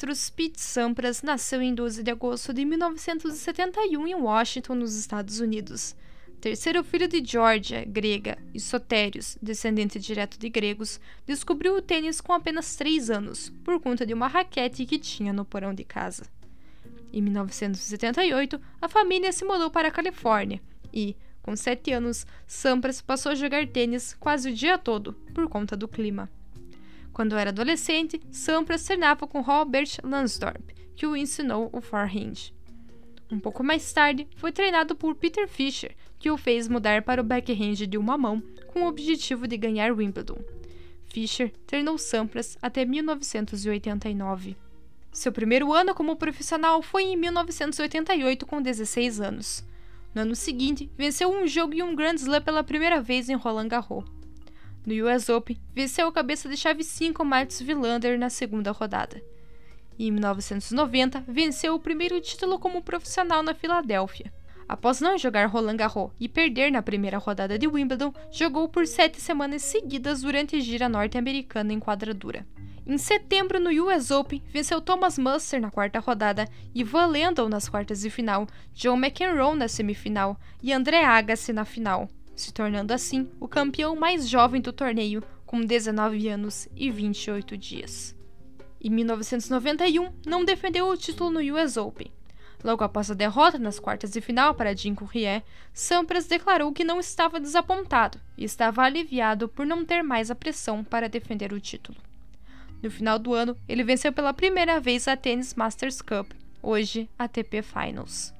Petrus Pete Sampras nasceu em 12 de agosto de 1971 em Washington, nos Estados Unidos. Terceiro filho de Georgia, grega, e Sotérios, descendente direto de gregos, descobriu o tênis com apenas 3 anos, por conta de uma raquete que tinha no porão de casa. Em 1978, a família se mudou para a Califórnia e, com 7 anos, Sampras passou a jogar tênis quase o dia todo, por conta do clima. Quando era adolescente, Sampras treinava com Robert Lansdorp, que o ensinou o forehand. Um pouco mais tarde, foi treinado por Peter Fischer, que o fez mudar para o backhand de uma mão com o objetivo de ganhar Wimbledon. Fischer treinou Sampras até 1989. Seu primeiro ano como profissional foi em 1988, com 16 anos. No ano seguinte, venceu um jogo e um Grand Slam pela primeira vez em Roland Garros. No US Open, venceu a cabeça de chave 5 Mats Wilander na segunda rodada. Em 1990, venceu o primeiro título como profissional na Filadélfia. Após não jogar Roland Garros e perder na primeira rodada de Wimbledon, jogou por sete semanas seguidas durante a gira norte-americana em quadradura. Em setembro, no US Open, venceu Thomas Muster na quarta rodada, Ivan Lendl nas quartas de final, John McEnroe na semifinal e André Agassi na final se tornando assim o campeão mais jovem do torneio, com 19 anos e 28 dias. Em 1991, não defendeu o título no US Open. Logo após a derrota nas quartas de final para Jim Courier, Sampras declarou que não estava desapontado e estava aliviado por não ter mais a pressão para defender o título. No final do ano, ele venceu pela primeira vez a Tennis Masters Cup, hoje ATP Finals.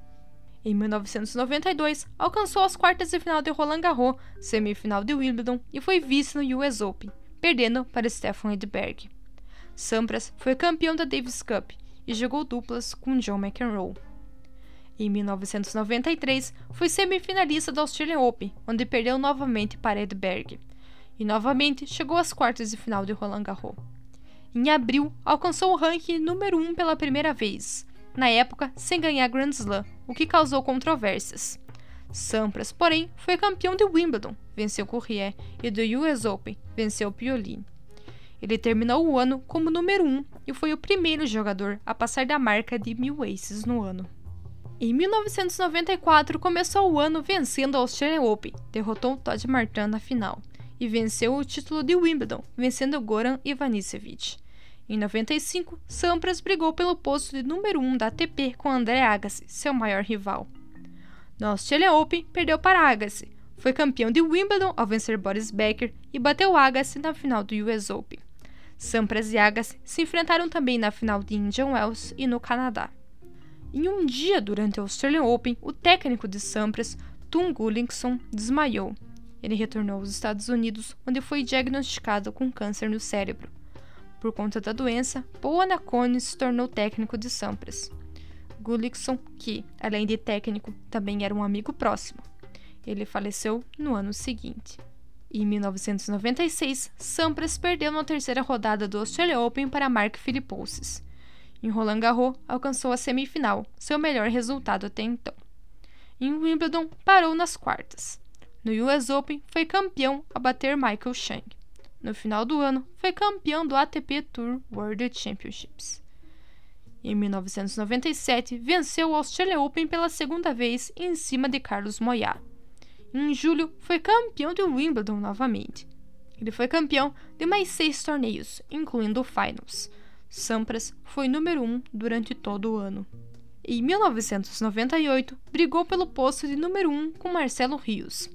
Em 1992, alcançou as quartas de final de Roland Garros, semifinal de Wimbledon e foi vice no US Open, perdendo para Stefan Edberg. Sampras foi campeão da Davis Cup e jogou duplas com John McEnroe. Em 1993, foi semifinalista da Australian Open, onde perdeu novamente para Edberg. E novamente chegou às quartas de final de Roland Garros. Em abril, alcançou o ranking número 1 pela primeira vez, na época sem ganhar Grand Slam, o que causou controvérsias. Sampras, porém, foi campeão de Wimbledon, venceu Courrier, e do US Open, venceu Piolini. Ele terminou o ano como número 1 e foi o primeiro jogador a passar da marca de mil aces no ano. Em 1994, começou o ano vencendo a Australian Open, derrotou Todd Martin na final, e venceu o título de Wimbledon, vencendo Goran Ivanisevic. Em 95, Sampras brigou pelo posto de número 1 da ATP com André Agassi, seu maior rival. No Australian Open, perdeu para Agassi. Foi campeão de Wimbledon ao vencer Boris Becker e bateu Agassi na final do US Open. Sampras e Agassi se enfrentaram também na final de Indian Wells e no Canadá. Em um dia durante o Australian Open, o técnico de Sampras, Tom Gullickson, desmaiou. Ele retornou aos Estados Unidos, onde foi diagnosticado com câncer no cérebro. Por conta da doença, Paul Anacone se tornou técnico de Sampras. Gullickson, que, além de técnico, também era um amigo próximo. Ele faleceu no ano seguinte. Em 1996, Sampras perdeu na terceira rodada do Australia Open para Mark Philippousis. Em Roland Garros, alcançou a semifinal, seu melhor resultado até então. Em Wimbledon, parou nas quartas. No US Open, foi campeão a bater Michael Chang. No final do ano, foi campeão do ATP Tour World Championships. Em 1997, venceu o Australian Open pela segunda vez em cima de Carlos Moyá. Em julho, foi campeão de Wimbledon novamente. Ele foi campeão de mais seis torneios, incluindo o Finals. Sampras foi número um durante todo o ano. Em 1998, brigou pelo posto de número um com Marcelo Rios.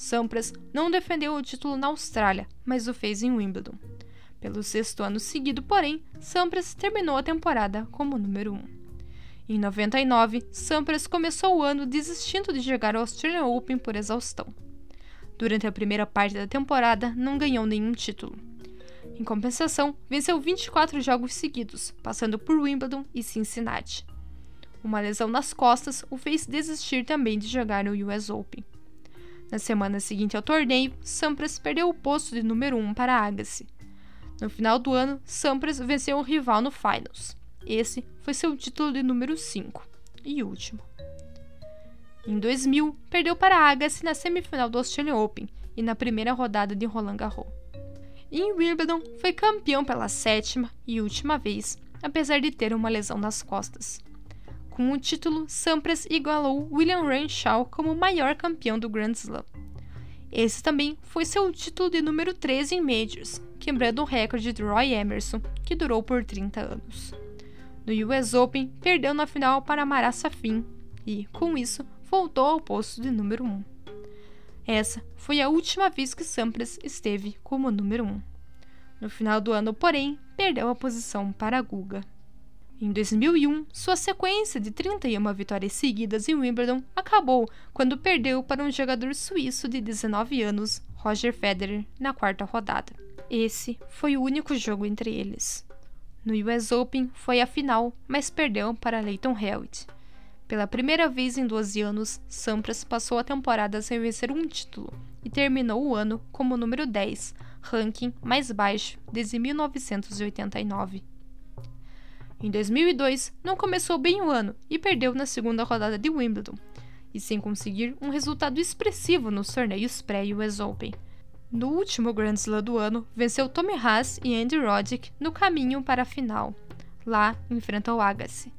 Sampras não defendeu o título na Austrália, mas o fez em Wimbledon. Pelo sexto ano seguido, porém, Sampras terminou a temporada como número 1. Um. Em 99, Sampras começou o ano desistindo de jogar o Australian Open por exaustão. Durante a primeira parte da temporada, não ganhou nenhum título. Em compensação, venceu 24 jogos seguidos, passando por Wimbledon e Cincinnati. Uma lesão nas costas o fez desistir também de jogar no US Open. Na semana seguinte ao torneio, Sampras perdeu o posto de número 1 para Agassi. No final do ano, Sampras venceu o rival no Finals. Esse foi seu título de número 5 e último. Em 2000, perdeu para Agassi na semifinal do Australian Open e na primeira rodada de Roland Garros. em Wimbledon, foi campeão pela sétima e última vez, apesar de ter uma lesão nas costas. Com o título, Sampras igualou William Renshaw como maior campeão do Grand Slam. Esse também foi seu título de número 13 em Majors, quebrando o recorde de Roy Emerson, que durou por 30 anos. No US Open, perdeu na final para Marat Safin e, com isso, voltou ao posto de número 1. Essa foi a última vez que Sampras esteve como número 1. No final do ano, porém, perdeu a posição para Guga. Em 2001, sua sequência de 31 vitórias seguidas em Wimbledon acabou quando perdeu para um jogador suíço de 19 anos, Roger Federer, na quarta rodada. Esse foi o único jogo entre eles. No US Open foi a final, mas perdeu para Leighton Hewitt. Pela primeira vez em 12 anos, Sampras passou a temporada sem vencer um título e terminou o ano como número 10, ranking mais baixo desde 1989. Em 2002, não começou bem o ano e perdeu na segunda rodada de Wimbledon, e sem conseguir um resultado expressivo nos torneios pré-US Open. No último Grand Slam do ano, venceu Tommy Haas e Andy Roddick no caminho para a final. Lá, enfrentou o Agassi.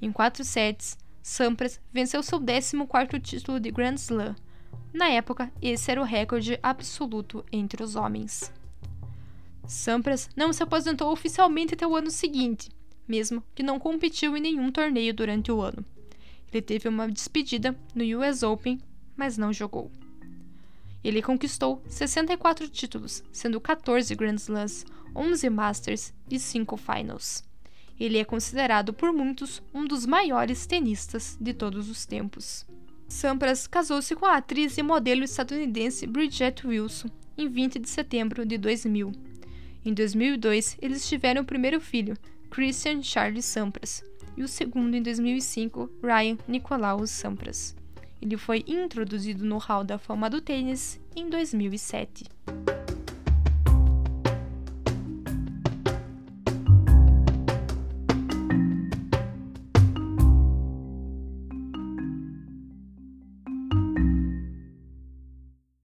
Em quatro sets, Sampras venceu seu 14º título de Grand Slam. Na época, esse era o recorde absoluto entre os homens. Sampras não se aposentou oficialmente até o ano seguinte, mesmo que não competiu em nenhum torneio durante o ano. Ele teve uma despedida no US Open, mas não jogou. Ele conquistou 64 títulos, sendo 14 Grand Slams, 11 Masters e 5 Finals. Ele é considerado por muitos um dos maiores tenistas de todos os tempos. Sampras casou-se com a atriz e modelo estadunidense Bridget Wilson em 20 de setembro de 2000. Em 2002, eles tiveram o primeiro filho, Christian Charles Sampras, e o segundo em 2005, Ryan Nicolaus Sampras. Ele foi introduzido no Hall da Fama do Tênis em 2007.